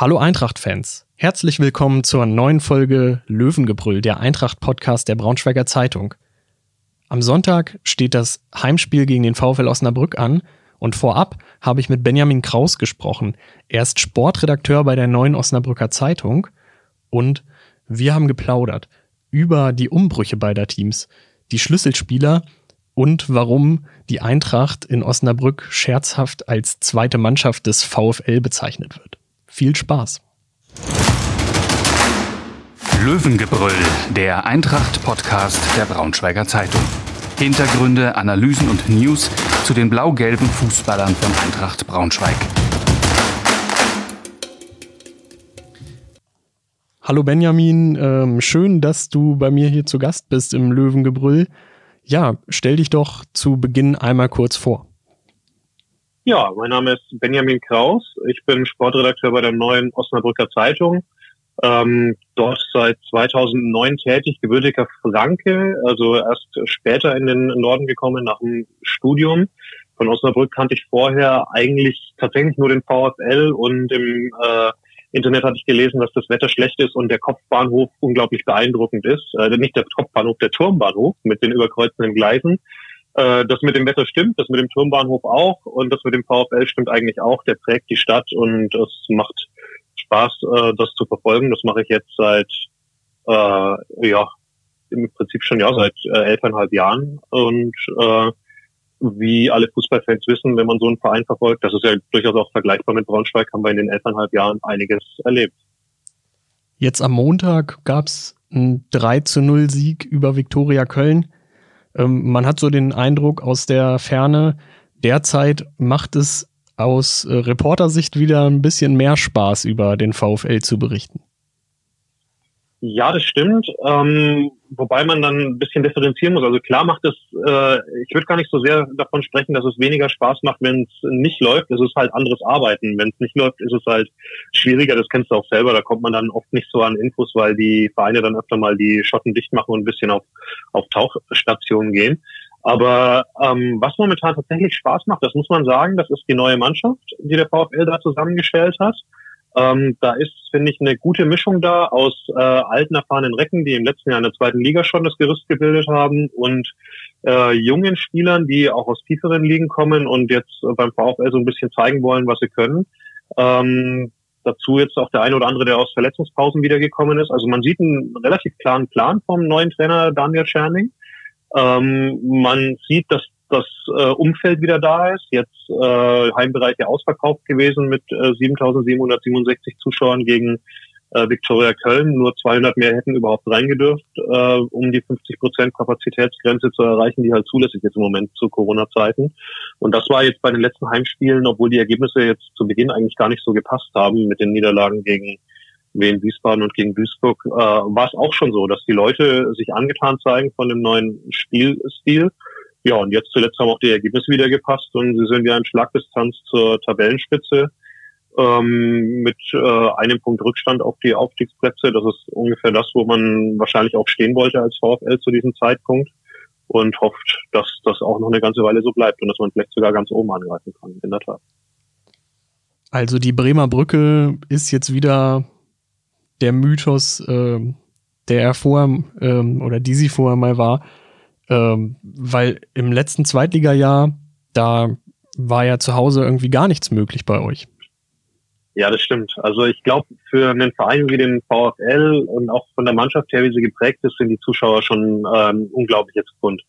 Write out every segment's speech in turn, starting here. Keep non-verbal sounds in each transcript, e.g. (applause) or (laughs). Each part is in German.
Hallo Eintracht-Fans. Herzlich willkommen zur neuen Folge Löwengebrüll, der Eintracht-Podcast der Braunschweiger Zeitung. Am Sonntag steht das Heimspiel gegen den VfL Osnabrück an und vorab habe ich mit Benjamin Kraus gesprochen. Er ist Sportredakteur bei der neuen Osnabrücker Zeitung und wir haben geplaudert über die Umbrüche beider Teams, die Schlüsselspieler und warum die Eintracht in Osnabrück scherzhaft als zweite Mannschaft des VfL bezeichnet wird. Viel Spaß. Löwengebrüll, der Eintracht-Podcast der Braunschweiger Zeitung. Hintergründe, Analysen und News zu den blau-gelben Fußballern von Eintracht Braunschweig. Hallo Benjamin, ähm, schön, dass du bei mir hier zu Gast bist im Löwengebrüll. Ja, stell dich doch zu Beginn einmal kurz vor. Ja, mein Name ist Benjamin Kraus. Ich bin Sportredakteur bei der neuen Osnabrücker Zeitung. Ähm, dort seit 2009 tätig, gebürtiger Franke, also erst später in den Norden gekommen nach dem Studium. Von Osnabrück kannte ich vorher eigentlich tatsächlich nur den VfL und im äh, Internet hatte ich gelesen, dass das Wetter schlecht ist und der Kopfbahnhof unglaublich beeindruckend ist. Äh, nicht der Kopfbahnhof, der Turmbahnhof mit den überkreuzenden Gleisen. Äh, das mit dem Wetter stimmt, das mit dem Turmbahnhof auch und das mit dem VfL stimmt eigentlich auch. Der prägt die Stadt und es macht Spaß, äh, das zu verfolgen. Das mache ich jetzt seit äh, ja im Prinzip schon ja seit äh, elfeinhalb Jahren und äh, wie alle Fußballfans wissen, wenn man so einen Verein verfolgt, das ist ja durchaus auch vergleichbar mit Braunschweig, haben wir in den elfeinhalb Jahren einiges erlebt. Jetzt am Montag gab's einen 3 zu 0 Sieg über Viktoria Köln. Ähm, man hat so den Eindruck aus der Ferne, derzeit macht es aus äh, Reportersicht wieder ein bisschen mehr Spaß, über den VfL zu berichten. Ja, das stimmt. Ähm, wobei man dann ein bisschen differenzieren muss. Also klar macht es, äh, ich würde gar nicht so sehr davon sprechen, dass es weniger Spaß macht, wenn es nicht läuft. Es ist halt anderes Arbeiten. Wenn es nicht läuft, ist es halt schwieriger. Das kennst du auch selber. Da kommt man dann oft nicht so an Infos, weil die Vereine dann öfter mal die Schotten dicht machen und ein bisschen auf, auf Tauchstationen gehen. Aber ähm, was momentan tatsächlich Spaß macht, das muss man sagen, das ist die neue Mannschaft, die der VfL da zusammengestellt hat. Ähm, da ist, finde ich, eine gute Mischung da aus äh, alten, erfahrenen Recken, die im letzten Jahr in der zweiten Liga schon das Gerüst gebildet haben und äh, jungen Spielern, die auch aus tieferen Ligen kommen und jetzt beim VfL so ein bisschen zeigen wollen, was sie können. Ähm, dazu jetzt auch der eine oder andere, der aus Verletzungspausen wiedergekommen ist. Also man sieht einen relativ klaren Plan vom neuen Trainer Daniel Scherning. Ähm, man sieht, dass das äh, Umfeld wieder da ist. Jetzt äh, Heimbereich ja ausverkauft gewesen mit äh, 7.767 Zuschauern gegen äh, Viktoria Köln. Nur 200 mehr hätten überhaupt reingedürft, äh, um die 50 Prozent Kapazitätsgrenze zu erreichen, die halt zulässig ist im Moment zu Corona-Zeiten. Und das war jetzt bei den letzten Heimspielen, obwohl die Ergebnisse jetzt zu Beginn eigentlich gar nicht so gepasst haben mit den Niederlagen gegen Wien Wiesbaden und gegen Duisburg, äh, war es auch schon so, dass die Leute sich angetan zeigen von dem neuen Spielstil ja, und jetzt zuletzt haben auch die Ergebnisse wieder gepasst und sie sind ja in Schlagdistanz zur Tabellenspitze ähm, mit äh, einem Punkt Rückstand auf die Aufstiegsplätze. Das ist ungefähr das, wo man wahrscheinlich auch stehen wollte als VfL zu diesem Zeitpunkt und hofft, dass das auch noch eine ganze Weile so bleibt und dass man vielleicht sogar ganz oben angreifen kann, in der Tat. Also die Bremer Brücke ist jetzt wieder der Mythos, äh, der er vorher ähm, oder die sie vorher mal war. Ähm, weil im letzten Zweitligajahr, da war ja zu Hause irgendwie gar nichts möglich bei euch. Ja, das stimmt. Also ich glaube, für einen Verein wie den VfL und auch von der Mannschaft her, wie sie geprägt ist, sind die Zuschauer schon ähm, unglaubliches Grund.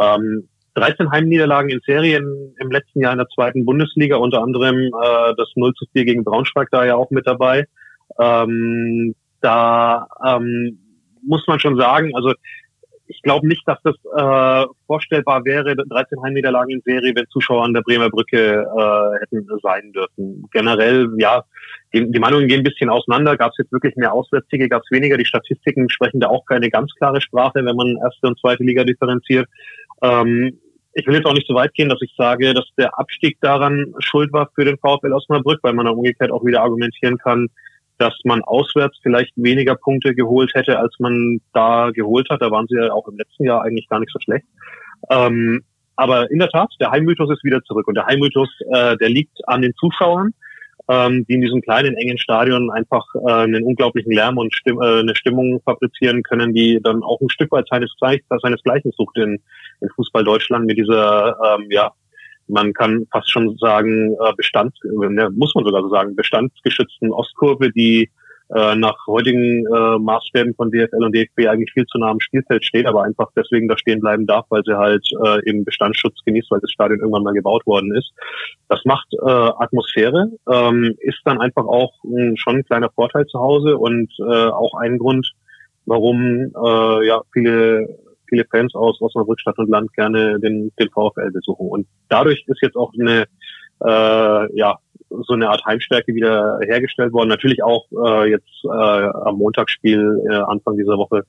Ähm, 13 Heimniederlagen in Serien im letzten Jahr in der zweiten Bundesliga, unter anderem äh, das 0 zu 4 gegen Braunschweig da ja auch mit dabei. Ähm, da ähm, muss man schon sagen, also ich glaube nicht, dass das äh, vorstellbar wäre, 13 Heimniederlagen in Serie, wenn Zuschauer an der Bremer Brücke äh, hätten sein dürfen. Generell, ja, die, die Meinungen gehen ein bisschen auseinander. Gab es jetzt wirklich mehr Auswärtssiege, gab es weniger. Die Statistiken sprechen da auch keine ganz klare Sprache, wenn man erste und zweite Liga differenziert. Ähm, ich will jetzt auch nicht so weit gehen, dass ich sage, dass der Abstieg daran schuld war für den VfL Osnabrück, weil man dann umgekehrt auch wieder argumentieren kann, dass man auswärts vielleicht weniger Punkte geholt hätte, als man da geholt hat. Da waren sie ja auch im letzten Jahr eigentlich gar nicht so schlecht. Ähm, aber in der Tat, der Heimmythos ist wieder zurück. Und der Heimmythos, äh, der liegt an den Zuschauern. ähm, die in diesem kleinen, engen Stadion einfach äh, einen unglaublichen Lärm und Stimm äh, eine Stimmung fabrizieren können, die dann auch ein Stück weit seines, seinesgleichen sucht in, in Fußball Deutschland mit dieser, ähm, ja, man kann fast schon sagen, äh, Bestand, äh, muss man sogar so sagen, bestandsgeschützten Ostkurve, die äh, nach heutigen Maßstäben von DFL und DFB eigentlich viel zu nah am Spielfeld steht, aber einfach deswegen da stehen bleiben darf, weil sie halt eben Bestandsschutz genießt, weil das Stadion irgendwann mal gebaut worden ist. Das macht Atmosphäre, ähm, ist dann einfach auch mh, schon ein kleiner Vorteil zu Hause und auch ein Grund, warum äh, ja viele viele Fans aus Osnabrück Stadt und Land gerne den, den VfL besuchen. Und dadurch ist jetzt auch eine äh, ja so eine Art Heimstärke wieder hergestellt worden. Natürlich auch äh, jetzt äh, am Montagsspiel äh, Anfang dieser Woche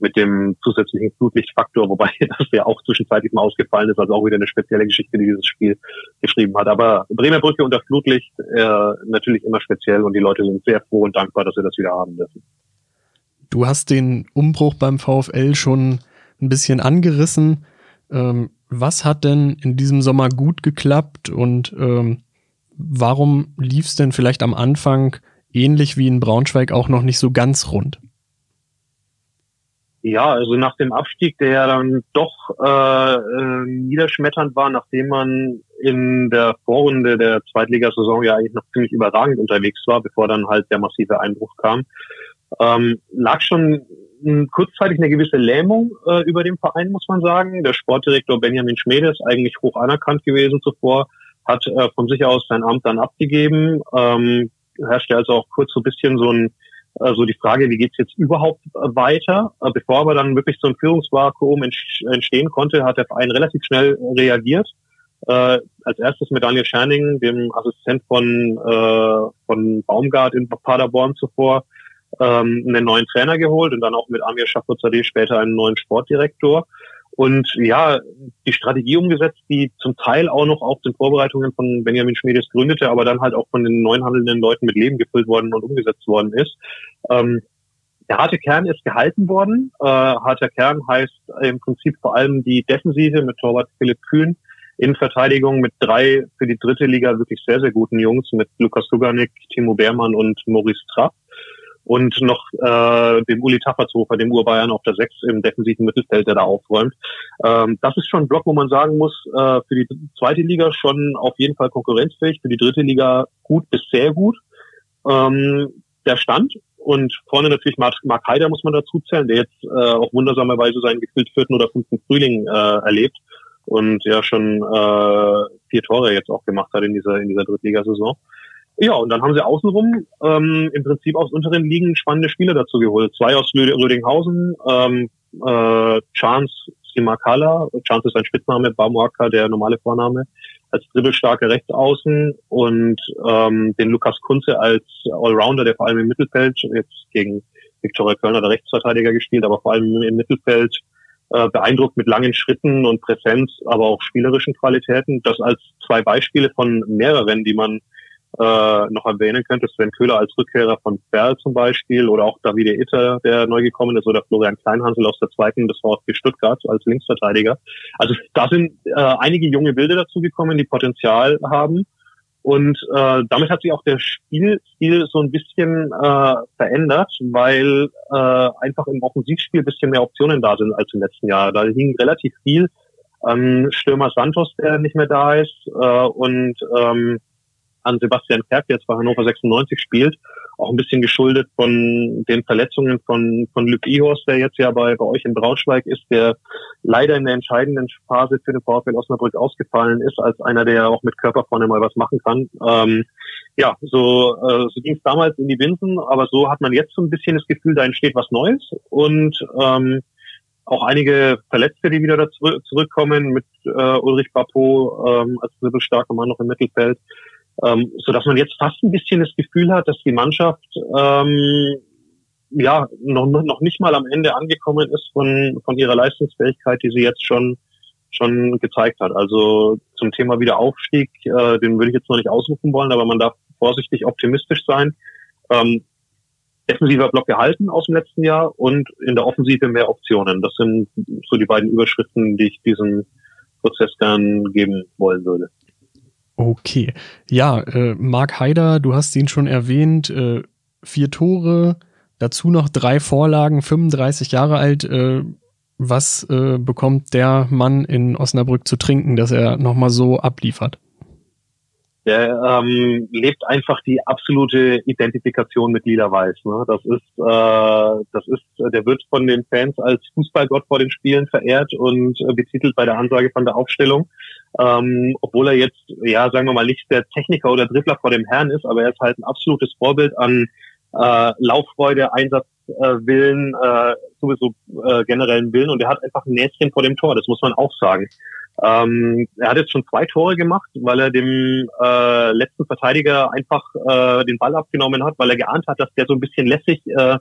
mit dem zusätzlichen Flutlichtfaktor, wobei (laughs) das ja auch zwischenzeitlich mal ausgefallen ist, also auch wieder eine spezielle Geschichte, die dieses Spiel geschrieben hat. Aber Bremer Brücke unter Flutlicht äh, natürlich immer speziell und die Leute sind sehr froh und dankbar, dass wir das wieder haben dürfen. Du hast den Umbruch beim VfL schon ein bisschen angerissen. Ähm, was hat denn in diesem Sommer gut geklappt und ähm, warum lief es denn vielleicht am Anfang ähnlich wie in Braunschweig auch noch nicht so ganz rund? Ja, also nach dem Abstieg, der ja dann doch äh, äh, niederschmetternd war, nachdem man in der Vorrunde der Zweitligasaison ja eigentlich noch ziemlich überragend unterwegs war, bevor dann halt der massive Einbruch kam, ähm, lag schon kurzzeitig eine gewisse Lähmung äh, über dem Verein, muss man sagen. Der Sportdirektor Benjamin Schmede ist eigentlich hoch anerkannt gewesen zuvor, hat äh, von sich aus sein Amt dann abgegeben. Ähm, herrschte also auch kurz so ein bisschen so ein so die Frage, wie geht's jetzt überhaupt äh, weiter? Äh, bevor aber dann wirklich so ein Führungsvakuum entstehen konnte, hat der Verein relativ schnell reagiert. Äh, als erstes mit Daniel Scherning, dem Assistent von, äh, von Baumgart in Paderborn zuvor, ähm, einen neuen Trainer geholt und dann auch mit Amir Schafuzadeh später einen neuen Sportdirektor und ja, die Strategie umgesetzt, die zum Teil auch noch auf den Vorbereitungen von Benjamin Schmiedes gründete, aber dann halt auch von den neuen handelnden Leuten mit Leben gefüllt worden und umgesetzt worden ist. Ähm, der harte Kern ist gehalten worden. Äh, harter Kern heißt im Prinzip vor allem die Defensive mit Torwart Philipp Kühn, in Verteidigung mit drei für die dritte Liga wirklich sehr, sehr guten Jungs mit Lukas Luganik, Timo Beermann und Maurice Trapp und noch äh, dem Uli Taffertshofer, dem Urbayern auf der Sechs im defensiven Mittelfeld, der da aufräumt. Ähm, das ist schon ein Block, wo man sagen muss, äh, für die zweite Liga schon auf jeden Fall konkurrenzfähig, für die dritte Liga gut bis sehr gut. Ähm, der Stand und vorne natürlich Mark, Mark Heider muss man dazu zählen, der jetzt äh, auf wundersamerweise seinen gefühlt vierten oder fünften Frühling äh, erlebt und ja schon äh, vier Tore jetzt auch gemacht hat in dieser in dieser Drittligasaison. Ja, und dann haben sie außenrum ähm, im Prinzip aus unteren Ligen spannende Spieler dazu geholt. Zwei aus Rödinghausen, ähm, äh, Chance Simakala, Chance ist ein Spitzname, Bamuaka der normale Vorname, als dribbelstarke Rechtsaußen und ähm, den Lukas Kunze als Allrounder, der vor allem im Mittelfeld, jetzt gegen Viktoria Kölner der Rechtsverteidiger gespielt, aber vor allem im Mittelfeld äh, beeindruckt mit langen Schritten und Präsenz, aber auch spielerischen Qualitäten. Das als zwei Beispiele von mehreren, die man äh, noch erwähnen könnte, Sven Köhler als Rückkehrer von Ferl zum Beispiel oder auch Davide Itter, der neu gekommen ist, oder Florian Kleinhansel aus der zweiten des VfB Stuttgart als Linksverteidiger. Also da sind äh, einige junge Bilder dazugekommen, die Potenzial haben. Und äh, damit hat sich auch der Spielstil so ein bisschen äh, verändert, weil äh, einfach im Offensivspiel ein bisschen mehr Optionen da sind als im letzten Jahr. Da hing relativ viel an Stürmer Santos, der nicht mehr da ist, äh, und ähm, an Sebastian Kerk, der jetzt bei Hannover 96 spielt, auch ein bisschen geschuldet von den Verletzungen von, von Luc Ihorst, der jetzt ja bei, bei euch in Braunschweig ist, der leider in der entscheidenden Phase für den VfL Osnabrück ausgefallen ist, als einer, der auch mit Körper vorne mal was machen kann. Ähm, ja, so, äh, so ging es damals in die Binsen, aber so hat man jetzt so ein bisschen das Gefühl, da entsteht was Neues und ähm, auch einige Verletzte, die wieder dazu, zurückkommen mit äh, Ulrich Papo ähm, als dribbelstarker Mann noch im Mittelfeld ähm, so dass man jetzt fast ein bisschen das Gefühl hat, dass die Mannschaft ähm, ja noch, noch nicht mal am Ende angekommen ist von, von ihrer Leistungsfähigkeit, die sie jetzt schon schon gezeigt hat. Also zum Thema Wiederaufstieg, äh, den würde ich jetzt noch nicht ausrufen wollen, aber man darf vorsichtig optimistisch sein. Ähm, defensiver Block gehalten aus dem letzten Jahr und in der Offensive mehr Optionen. Das sind so die beiden Überschriften, die ich diesem Prozess gern geben wollen würde. Okay. Ja, äh, Marc Haider, du hast ihn schon erwähnt, äh, vier Tore, dazu noch drei Vorlagen, 35 Jahre alt. Äh, was äh, bekommt der Mann in Osnabrück zu trinken, dass er nochmal so abliefert? Der ähm, lebt einfach die absolute Identifikation mit Lila Weiß. Ne? Das ist, äh, das ist, der wird von den Fans als Fußballgott vor den Spielen verehrt und äh, betitelt bei der Ansage von der Aufstellung. Ähm, obwohl er jetzt, ja, sagen wir mal, nicht der Techniker oder Dribbler vor dem Herrn ist, aber er ist halt ein absolutes Vorbild an äh, Lauffreude, Einsatzwillen, äh, äh, sowieso äh, generellen Willen und er hat einfach ein Näschen vor dem Tor, das muss man auch sagen. Ähm, er hat jetzt schon zwei Tore gemacht, weil er dem äh, letzten Verteidiger einfach äh, den Ball abgenommen hat, weil er geahnt hat, dass der so ein bisschen lässig äh,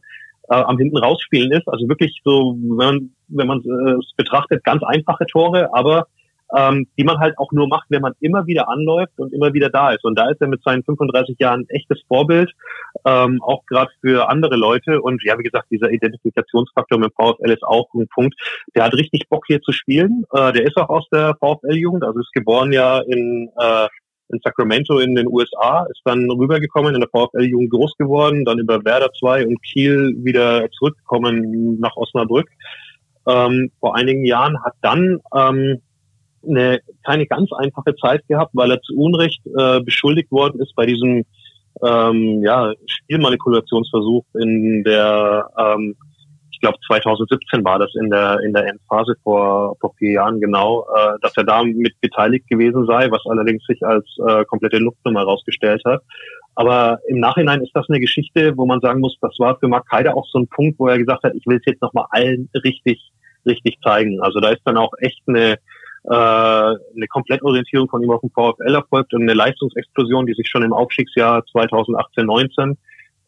äh, am hinten rausspielen ist. Also wirklich so, wenn man wenn man äh, es betrachtet, ganz einfache Tore, aber ähm, die man halt auch nur macht, wenn man immer wieder anläuft und immer wieder da ist. Und da ist er mit seinen 35 Jahren ein echtes Vorbild, ähm, auch gerade für andere Leute. Und ja, wie gesagt, dieser Identifikationsfaktor mit VfL ist auch ein Punkt. Der hat richtig Bock hier zu spielen. Äh, der ist auch aus der VfL-Jugend, also ist geboren ja in äh, in Sacramento in den USA, ist dann rübergekommen, in der VfL-Jugend groß geworden, dann über Werder 2 und Kiel wieder zurückgekommen nach Osnabrück ähm, vor einigen Jahren, hat dann ähm, eine keine ganz einfache Zeit gehabt, weil er zu Unrecht äh, beschuldigt worden ist bei diesem ähm, ja, Spielmanipulationsversuch in der, ähm, ich glaube 2017 war das in der in der Endphase vor vor vier Jahren genau, äh, dass er da mit beteiligt gewesen sei, was allerdings sich als äh, komplette Luftnummer herausgestellt hat. Aber im Nachhinein ist das eine Geschichte, wo man sagen muss, das war für Mark Heider auch so ein Punkt, wo er gesagt hat, ich will es jetzt nochmal allen richtig, richtig zeigen. Also da ist dann auch echt eine, äh, eine Komplettorientierung von ihm auf den VfL erfolgt und eine Leistungsexplosion, die sich schon im Aufstiegsjahr 2018-19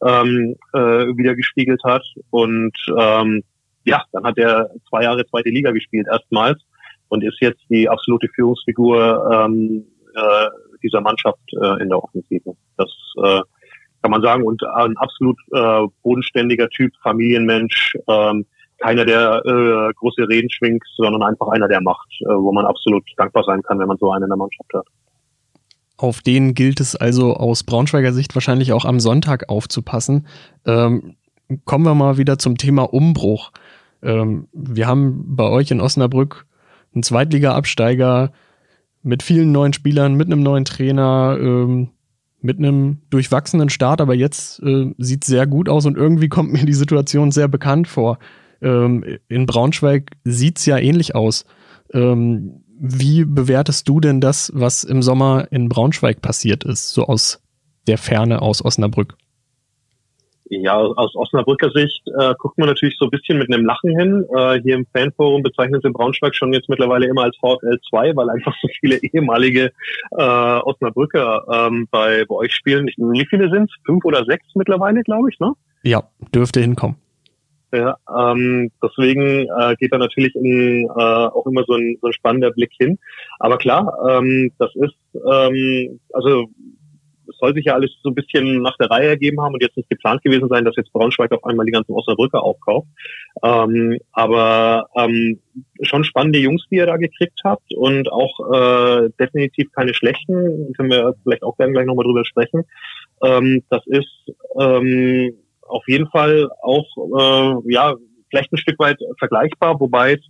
ähm, äh, wieder gespiegelt hat. Und ähm, ja, dann hat er zwei Jahre zweite Liga gespielt erstmals und ist jetzt die absolute Führungsfigur ähm, äh, dieser Mannschaft äh, in der Offensive. Das äh, kann man sagen. Und ein absolut äh, bodenständiger Typ, Familienmensch, ähm, keiner, der äh, große Reden schwingt, sondern einfach einer, der macht, äh, wo man absolut dankbar sein kann, wenn man so einen in der Mannschaft hat. Auf den gilt es also aus Braunschweiger Sicht wahrscheinlich auch am Sonntag aufzupassen. Ähm, kommen wir mal wieder zum Thema Umbruch. Ähm, wir haben bei euch in Osnabrück einen Zweitliga-Absteiger mit vielen neuen Spielern, mit einem neuen Trainer, ähm, mit einem durchwachsenen Start, aber jetzt äh, sieht sehr gut aus und irgendwie kommt mir die Situation sehr bekannt vor. Ähm, in Braunschweig sieht's ja ähnlich aus. Ähm, wie bewertest du denn das, was im Sommer in Braunschweig passiert ist, so aus der Ferne aus Osnabrück? Ja, aus Osnabrücker Sicht äh, guckt man natürlich so ein bisschen mit einem Lachen hin. Äh, hier im Fanforum bezeichnen sie Braunschweig schon jetzt mittlerweile immer als VfL 2, weil einfach so viele ehemalige äh, Osnabrücker ähm, bei, bei euch spielen. Wie viele sind es? Fünf oder sechs mittlerweile, glaube ich, ne? Ja, dürfte hinkommen. Ja, ähm, deswegen äh, geht da natürlich in, äh, auch immer so ein, so ein spannender Blick hin. Aber klar, ähm, das ist, ähm, also es soll sich ja alles so ein bisschen nach der Reihe ergeben haben und jetzt nicht geplant gewesen sein, dass jetzt Braunschweig auf einmal die ganzen Osnabrücker aufkauft. Ähm, aber ähm, schon spannende Jungs, die ihr da gekriegt habt und auch äh, definitiv keine schlechten, können wir vielleicht auch gerne gleich nochmal drüber sprechen. Ähm, das ist ähm, auf jeden Fall auch äh, ja vielleicht ein Stück weit vergleichbar, wobei es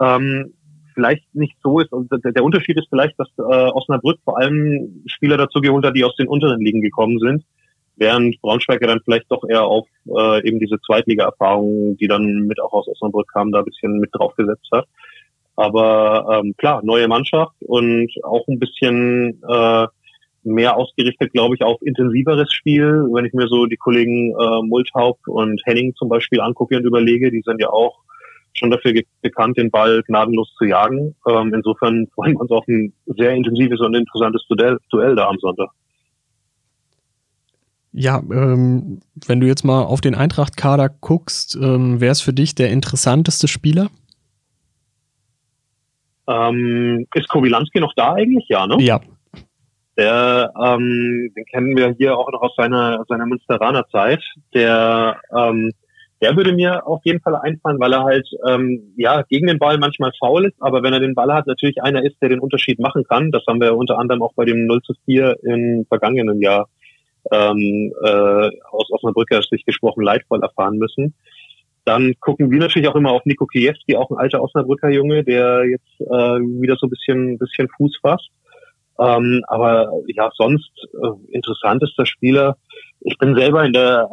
ähm, vielleicht nicht so ist. Und der, Unterschied ist vielleicht, dass äh, Osnabrück vor allem Spieler dazu geholt hat, die aus den unteren Ligen gekommen sind, während Braunschweiger dann vielleicht doch eher auf äh, eben diese Zweitliga-Erfahrungen, die dann mit auch aus Osnabrück kamen, da ein bisschen mit draufgesetzt hat. Aber ähm, klar, neue Mannschaft und auch ein bisschen äh, mehr ausgerichtet, glaube ich, auf intensiveres Spiel. Wenn ich mir so die Kollegen äh, Multhaupt und Henning zum Beispiel angucke und überlege, die sind ja auch schon dafür bekannt, den Ball gnadenlos zu jagen. Ähm, insofern (laughs) freuen wir uns auf ein sehr intensives und interessantes Duell, Duell da am Sonntag. Ja, ähm, wenn du jetzt mal auf den Eintracht-Kader guckst, ähm, wer ist für dich der interessanteste Spieler? Ähm, ist Kowilanski noch da eigentlich? Ja, ne? Ja, der, ähm, den kennen wir hier auch noch aus seiner, seiner Münsteraner Zeit. Der, ähm, der würde mir auf jeden Fall einfallen, weil er halt ähm, ja gegen den Ball manchmal faul ist, aber wenn er den Ball hat, natürlich einer ist, der den Unterschied machen kann. Das haben wir unter anderem auch bei dem 0 zu 4 im vergangenen Jahr ähm, äh, aus Osnabrücker Sicht gesprochen leidvoll erfahren müssen. Dann gucken wir natürlich auch immer auf Nico Kiewski, auch ein alter Osnabrücker Junge, der jetzt äh, wieder so ein bisschen, bisschen Fuß fasst. Ähm, aber ja, sonst äh, interessant ist der Spieler. Ich bin selber in der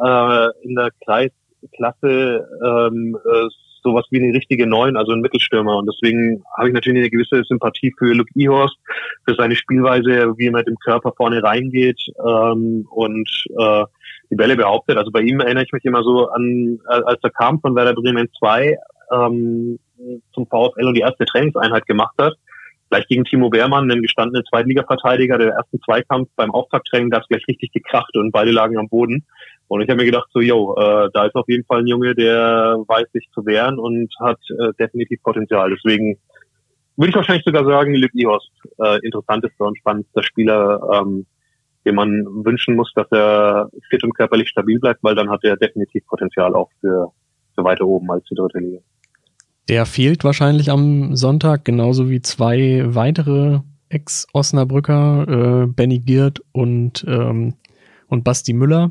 äh, in der Kreis Klasse ähm, äh, sowas wie eine richtige Neun, also ein Mittelstürmer. Und deswegen habe ich natürlich eine gewisse Sympathie für Luke Ihorst, für seine Spielweise, wie er mit dem Körper vorne reingeht ähm, und äh, die Bälle behauptet. Also bei ihm erinnere ich mich immer so an, als er kam von Werder Bremen 2 ähm, zum VfL und die erste Trainingseinheit gemacht hat. Gleich gegen Timo Beermann, einen gestandenen Zweitliga-Verteidiger, der ersten Zweikampf beim Auftakttraining, da es gleich richtig gekracht und beide lagen am Boden. Und ich habe mir gedacht, so, yo, äh, da ist auf jeden Fall ein Junge, der weiß sich zu wehren und hat äh, definitiv Potenzial. Deswegen würde ich wahrscheinlich sogar sagen, Luke Ihorst, äh, interessantester und spannendster Spieler, ähm, dem man wünschen muss, dass er fit und körperlich stabil bleibt, weil dann hat er definitiv Potenzial auch für, für weiter oben als die dritte Liga. Der fehlt wahrscheinlich am Sonntag, genauso wie zwei weitere Ex-Osnabrücker, äh, Benny Giert und, ähm, und Basti Müller.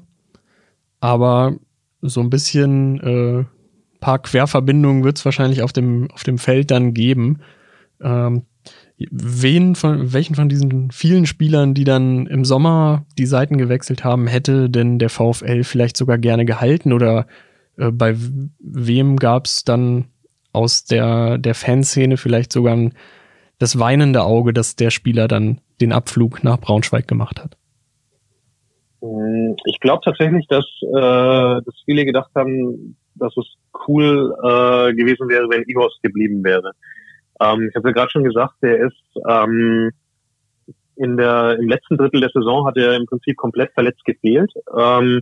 Aber so ein bisschen äh, paar Querverbindungen wird es wahrscheinlich auf dem, auf dem Feld dann geben. Ähm, wen von, welchen von diesen vielen Spielern, die dann im Sommer die Seiten gewechselt haben, hätte denn der VfL vielleicht sogar gerne gehalten oder äh, bei wem gab es dann aus der, der Fanszene vielleicht sogar ein, das weinende Auge, dass der Spieler dann den Abflug nach Braunschweig gemacht hat? Hm, ich glaube tatsächlich, dass, äh, dass viele gedacht haben, dass es cool äh, gewesen wäre, wenn Igors geblieben wäre. Ähm, ich habe ja gerade schon gesagt, der ist ähm, in der im letzten Drittel der Saison hat er im Prinzip komplett verletzt gefehlt. Ähm,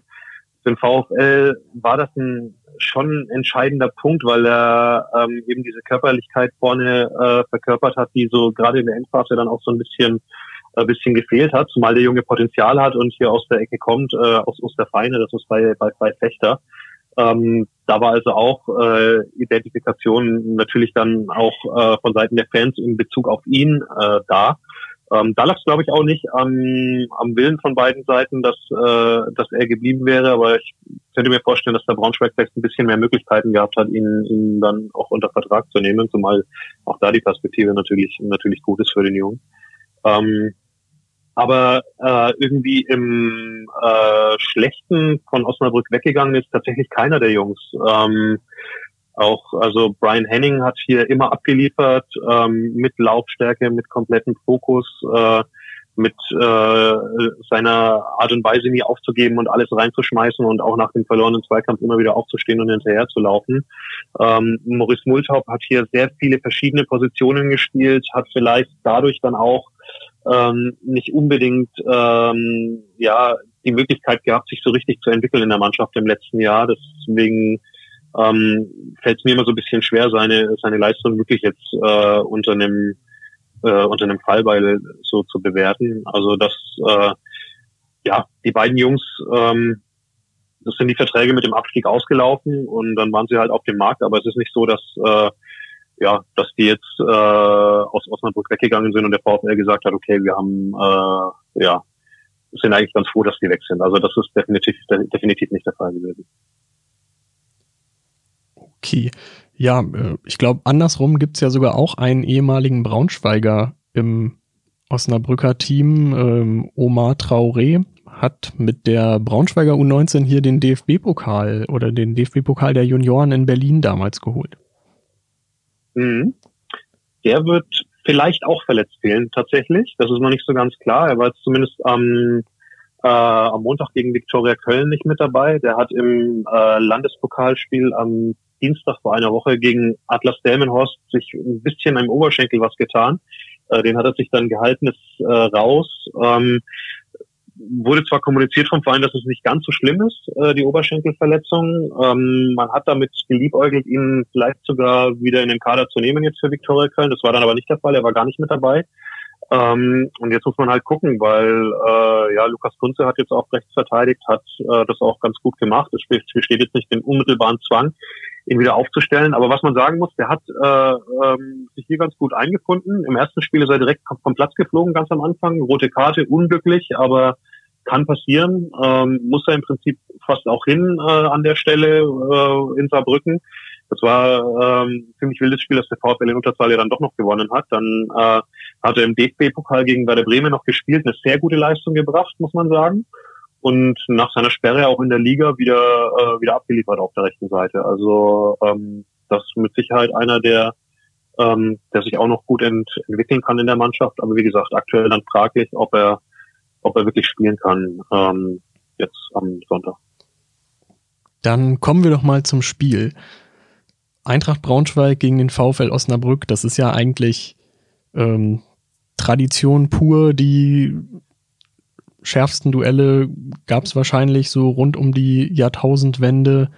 für den VfL war das ein schon entscheidender Punkt, weil er ähm, eben diese Körperlichkeit vorne äh, verkörpert hat, die so gerade in der Endphase dann auch so ein bisschen ein äh, bisschen gefehlt hat, zumal der Junge Potenzial hat und hier aus der Ecke kommt, äh, aus Osterfeine, das ist bei, bei, bei Fechter. Ähm, da war also auch äh, Identifikation natürlich dann auch äh, von Seiten der Fans in Bezug auf ihn äh, da. Ähm, da lag es, glaube ich, auch nicht am, am Willen von beiden Seiten, dass, äh, dass er geblieben wäre, aber ich könnte mir vorstellen, dass der Braunschweig vielleicht ein bisschen mehr Möglichkeiten gehabt hat, ihn, ihn dann auch unter Vertrag zu nehmen, zumal auch da die Perspektive natürlich, natürlich gut ist für den Jungen. Ähm, aber äh, irgendwie im äh, Schlechten von Osnabrück weggegangen ist tatsächlich keiner der Jungs. Ähm, auch also Brian Henning hat hier immer abgeliefert ähm, mit Laufstärke, mit komplettem Fokus, äh, mit äh, seiner Art und Weise nie aufzugeben und alles reinzuschmeißen und auch nach dem verlorenen Zweikampf immer wieder aufzustehen und hinterher zu laufen. Ähm, Maurice Multhaup hat hier sehr viele verschiedene Positionen gespielt, hat vielleicht dadurch dann auch ähm, nicht unbedingt ähm, ja die Möglichkeit gehabt, sich so richtig zu entwickeln in der Mannschaft im letzten Jahr. Deswegen ähm, fällt es mir immer so ein bisschen schwer, seine seine Leistung wirklich jetzt äh, unter einem äh, unter einem Fallbeil so zu bewerten. Also das äh, ja die beiden Jungs ähm, das sind die Verträge mit dem Abstieg ausgelaufen und dann waren sie halt auf dem Markt, aber es ist nicht so, dass äh, ja, dass die jetzt äh, aus Osnabrück weggegangen sind und der VfL gesagt hat, okay, wir haben äh, ja sind eigentlich ganz froh, dass die weg sind. Also das ist definitiv definitiv nicht der Fall gewesen. Okay. Ja, äh, ich glaube, andersrum gibt's ja sogar auch einen ehemaligen Braunschweiger im Osnabrücker Team, ähm, Omar Traoré, hat mit der Braunschweiger U19 hier den DFB-Pokal oder den DFB-Pokal der Junioren in Berlin damals geholt. Mhm. Der wird vielleicht auch verletzt fehlen, tatsächlich. Das ist noch nicht so ganz klar. Er war jetzt zumindest am, äh, am Montag gegen Viktoria Köln nicht mit dabei. Der hat im äh, Landespokalspiel am Dienstag vor einer Woche gegen Atlas Delmenhorst sich ein bisschen am Oberschenkel was getan. Äh, den hat er sich dann gehalten, ist äh, raus. Ähm, wurde zwar kommuniziert vom Verein, dass es nicht ganz so schlimm ist, äh, die Oberschenkelverletzung. Ähm, man hat damit geliebäugelt, ihn vielleicht sogar wieder in den Kader zu nehmen jetzt für Viktoria Köln. Das war dann aber nicht der Fall, er war gar nicht mit dabei. Ähm, und jetzt muss man halt gucken, weil äh, ja Lukas Kunze hat jetzt auch rechts verteidigt, hat äh, das auch ganz gut gemacht. Es besteht jetzt nicht den unmittelbaren Zwang, ihn wieder aufzustellen. Aber was man sagen muss, der hat äh, ähm, sich hier ganz gut eingefunden. Im ersten Spiel ist er direkt vom Platz geflogen, ganz am Anfang. Rote Karte, unglücklich, aber kann passieren. Ähm, muss er im Prinzip fast auch hin äh, an der Stelle äh, in Saarbrücken. Das war ähm, ziemlich wildes Spiel, das der VfL in Unterzahl ja dann doch noch gewonnen hat. Dann äh, hat er im DFB-Pokal gegen Werder Bremen noch gespielt, eine sehr gute Leistung gebracht, muss man sagen. Und nach seiner Sperre auch in der Liga wieder, äh, wieder abgeliefert auf der rechten Seite. Also ähm, das ist mit Sicherheit einer, der, ähm, der sich auch noch gut ent entwickeln kann in der Mannschaft. Aber wie gesagt, aktuell dann fraglich, ob er, ob er wirklich spielen kann ähm, jetzt am Sonntag. Dann kommen wir doch mal zum Spiel. Eintracht Braunschweig gegen den VfL Osnabrück, das ist ja eigentlich ähm, Tradition pur. Die schärfsten Duelle gab es wahrscheinlich so rund um die Jahrtausendwende.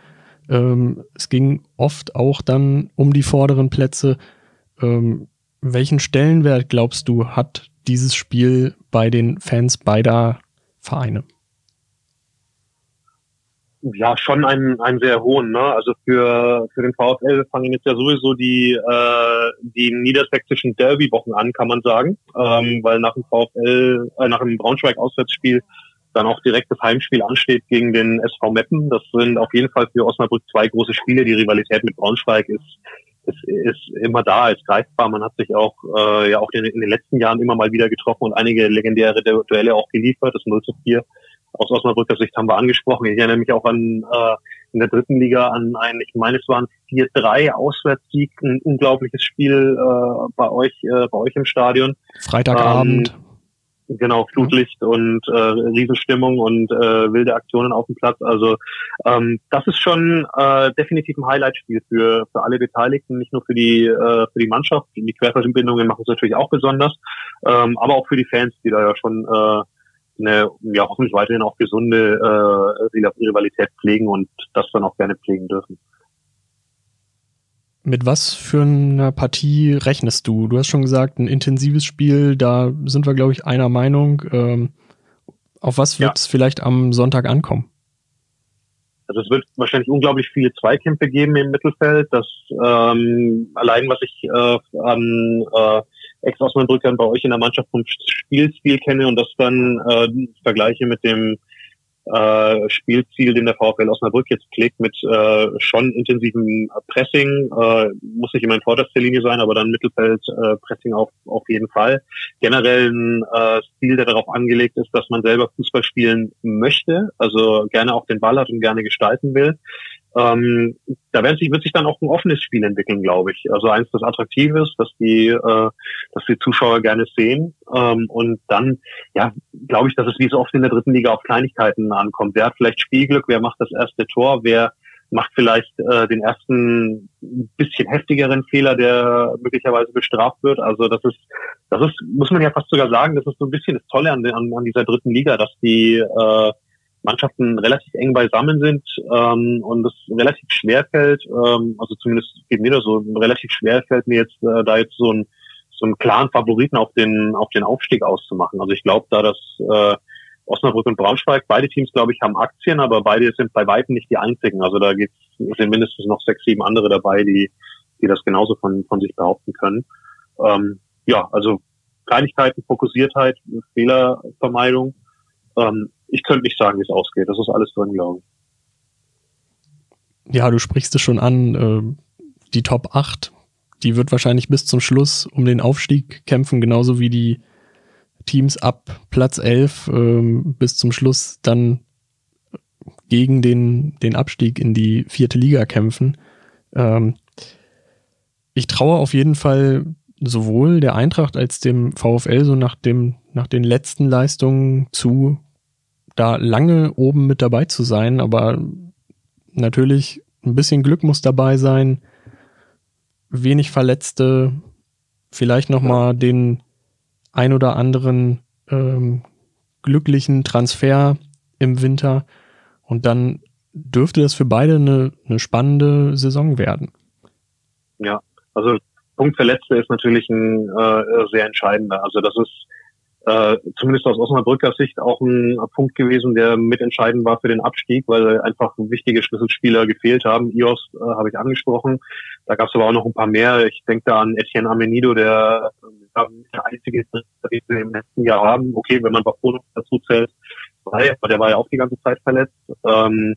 Ähm, es ging oft auch dann um die vorderen Plätze. Ähm, welchen Stellenwert glaubst du hat dieses Spiel bei den Fans beider Vereine? Ja schon einen, einen sehr hohen. Ne? Also für, für den VfL fangen jetzt ja sowieso die, äh, die niedersächsischen Derby-Wochen an, kann man sagen, ähm, weil nach dem VfL, äh, nach dem Braunschweig-Auswärtsspiel dann auch direkt das Heimspiel ansteht gegen den SV Meppen. Das sind auf jeden Fall für Osnabrück zwei große Spiele. Die Rivalität mit Braunschweig ist, ist, ist immer da, ist greifbar. Man hat sich auch äh, ja auch in, den letzten Jahren immer mal wieder getroffen und einige legendäre Duelle auch geliefert. Das 0 zu 4 aus Osnabrücker Sicht haben wir angesprochen. Ich erinnere mich auch an äh, in der dritten Liga an ein, ich meine, es waren 4-3 Auswärtssieg, ein unglaubliches Spiel äh, bei euch, äh, bei euch im Stadion. Freitagabend. Ähm, genau, Flutlicht ja. und äh, Riesenstimmung und äh, wilde Aktionen auf dem Platz. Also ähm, das ist schon äh, definitiv ein Highlight-Spiel für, für alle Beteiligten, nicht nur für die, äh, für die Mannschaft. Die Querverbindungen machen es natürlich auch besonders, ähm, aber auch für die Fans, die da ja schon äh, eine ja hoffentlich weiterhin auch gesunde äh, Rivalität pflegen und das dann auch gerne pflegen dürfen. Mit was für einer Partie rechnest du? Du hast schon gesagt, ein intensives Spiel, da sind wir, glaube ich, einer Meinung. Ähm, auf was wird es ja. vielleicht am Sonntag ankommen? Also es wird wahrscheinlich unglaublich viele Zweikämpfe geben im Mittelfeld. Das ähm, allein, was ich äh, an äh, Ex-Osnabrückern bei euch in der Mannschaft vom Spielstil kenne und das dann äh, vergleiche mit dem äh, Spielziel, den der VfL Osnabrück jetzt pflegt, mit äh, schon intensivem Pressing, äh, muss nicht immer in vorderster Linie sein, aber dann Mittelfeld äh, Pressing auf, auf jeden Fall. Generell ein äh, Stil, der darauf angelegt ist, dass man selber Fußball spielen möchte, also gerne auch den Ball hat und gerne gestalten will. Ähm, da wird sich, wird sich dann auch ein offenes Spiel entwickeln, glaube ich. Also eins, das attraktiv ist, dass die, äh, dass die Zuschauer gerne sehen. Ähm, und dann, ja, glaube ich, dass es wie so oft in der dritten Liga auf Kleinigkeiten ankommt. Wer hat vielleicht Spielglück? Wer macht das erste Tor? Wer macht vielleicht äh, den ersten bisschen heftigeren Fehler, der möglicherweise bestraft wird. Also das ist, das ist, muss man ja fast sogar sagen, das ist so ein bisschen das Tolle an, an, an dieser dritten Liga, dass die äh, Mannschaften relativ eng beisammen sind ähm, und es relativ schwer fällt, ähm, also zumindest geht mir das so, relativ schwer fällt mir jetzt äh, da jetzt so ein so einen klaren Favoriten auf den auf den Aufstieg auszumachen. Also ich glaube, da das äh, Osnabrück und Braunschweig, beide Teams, glaube ich, haben Aktien, aber beide sind bei weitem nicht die einzigen. Also da gibt's, sind mindestens noch sechs, sieben andere dabei, die die das genauso von von sich behaupten können. Ähm, ja, also Kleinigkeiten, Fokussiertheit, Fehlervermeidung. Ähm, ich könnte nicht sagen, wie es ausgeht. Das ist alles drin, glaube ich. Ja, du sprichst es schon an. Äh, die Top 8, die wird wahrscheinlich bis zum Schluss um den Aufstieg kämpfen, genauso wie die Teams ab Platz 11 äh, bis zum Schluss dann gegen den, den Abstieg in die vierte Liga kämpfen. Ähm, ich traue auf jeden Fall sowohl der Eintracht als dem VfL so nach dem nach den letzten Leistungen zu, da lange oben mit dabei zu sein, aber natürlich ein bisschen Glück muss dabei sein, wenig Verletzte, vielleicht nochmal den ein oder anderen ähm, glücklichen Transfer im Winter und dann dürfte das für beide eine, eine spannende Saison werden. Ja, also Punkt für Letzte ist natürlich ein äh, sehr entscheidender. Also das ist äh, zumindest aus Osnabrücker Sicht auch ein Punkt gewesen, der mitentscheidend war für den Abstieg, weil einfach wichtige Schlüsselspieler gefehlt haben. IOS äh, habe ich angesprochen. Da gab es aber auch noch ein paar mehr. Ich denke da an Etienne Amenido, der, äh, der einzige ist, den wir im letzten Jahr haben. Okay, wenn man Bafono dazu zählt, aber der war ja auch die ganze Zeit verletzt. Ähm,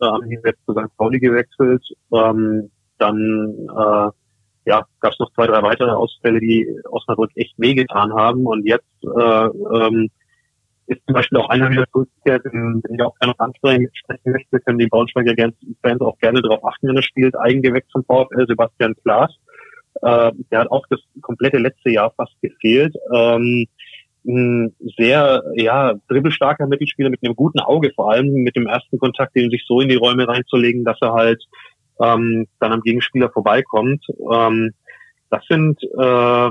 äh, Amenido jetzt zu St. Pauli gewechselt. Ähm, dann äh, ja, gab es noch zwei, drei weitere Ausfälle, die Osnabrück echt wehgetan haben. Und jetzt äh, ähm, ist zum Beispiel auch einer wieder zurückgekehrt, den ich auch gerne ansprechen möchte, können die Braunschweiger Fans auch gerne darauf achten, wenn er spielt. Eigengewächs zum VfL, Sebastian Klaas. Äh, der hat auch das komplette letzte Jahr fast gefehlt. Ähm, ein sehr ja dribbelstarker Mittelspieler mit einem guten Auge, vor allem mit dem ersten Kontakt, den sich so in die Räume reinzulegen, dass er halt ähm, dann am Gegenspieler vorbeikommt. Ähm, das sind äh,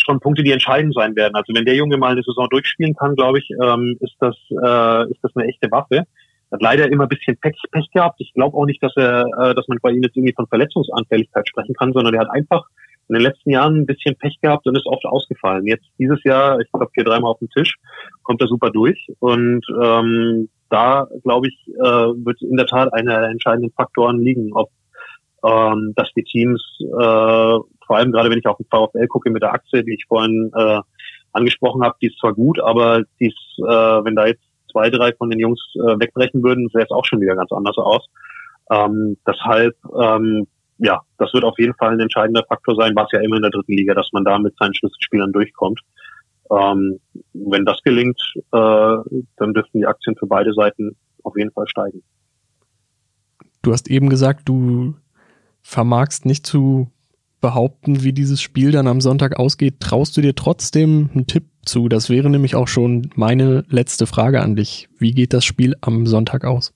schon Punkte, die entscheidend sein werden. Also wenn der Junge mal eine Saison durchspielen kann, glaube ich, ähm, ist das äh, ist das eine echte Waffe. Hat leider immer ein bisschen Pech, Pech gehabt. Ich glaube auch nicht, dass er, äh, dass man bei ihm jetzt irgendwie von Verletzungsanfälligkeit sprechen kann, sondern er hat einfach in den letzten Jahren ein bisschen Pech gehabt und ist oft ausgefallen. Jetzt dieses Jahr, ich glaube hier dreimal auf den Tisch, kommt er super durch und ähm, da, glaube ich, äh, wird in der Tat einer der entscheidenden Faktoren liegen, ob ähm, dass die Teams, äh, vor allem gerade wenn ich auf den VfL gucke mit der Achse, die ich vorhin äh, angesprochen habe, die ist zwar gut, aber die ist, äh, wenn da jetzt zwei, drei von den Jungs äh, wegbrechen würden, sähe es auch schon wieder ganz anders aus. Ähm, deshalb, ähm, ja, das wird auf jeden Fall ein entscheidender Faktor sein, was ja immer in der dritten Liga, dass man da mit seinen Schlüsselspielern durchkommt. Ähm, wenn das gelingt, äh, dann dürften die Aktien für beide Seiten auf jeden Fall steigen. Du hast eben gesagt, du vermagst nicht zu behaupten, wie dieses Spiel dann am Sonntag ausgeht. Traust du dir trotzdem einen Tipp zu? Das wäre nämlich auch schon meine letzte Frage an dich. Wie geht das Spiel am Sonntag aus?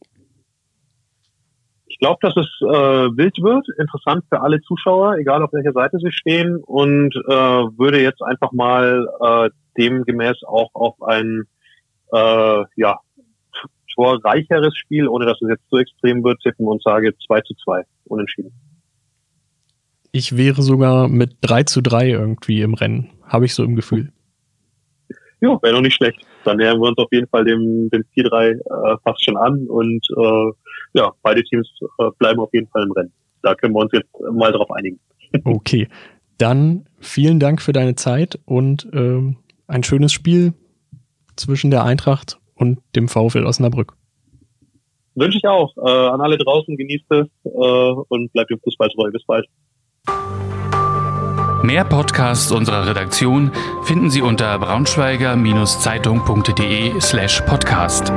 glaube, dass es äh, wild wird, interessant für alle Zuschauer, egal auf welcher Seite sie stehen und äh, würde jetzt einfach mal äh, demgemäß auch auf ein äh, ja, torreicheres Spiel, ohne dass es jetzt zu extrem wird, tippen und sage 2 zu 2 unentschieden. Ich wäre sogar mit 3 zu 3 irgendwie im Rennen, habe ich so im Gefühl. Ja, wäre noch nicht schlecht. Dann nähern wir uns auf jeden Fall dem, dem 4-3 äh, fast schon an und äh, ja, beide Teams äh, bleiben auf jeden Fall im Rennen. Da können wir uns jetzt mal drauf einigen. (laughs) Okay, dann vielen Dank für deine Zeit und ähm, ein schönes Spiel zwischen der Eintracht und dem VfL Osnabrück. Wünsche ich auch. Äh, an alle draußen genießt es äh, und bleibt dem Fußball treu. Bis bald. Mehr Podcasts unserer Redaktion finden Sie unter braunschweiger-zeitung.de slash podcast.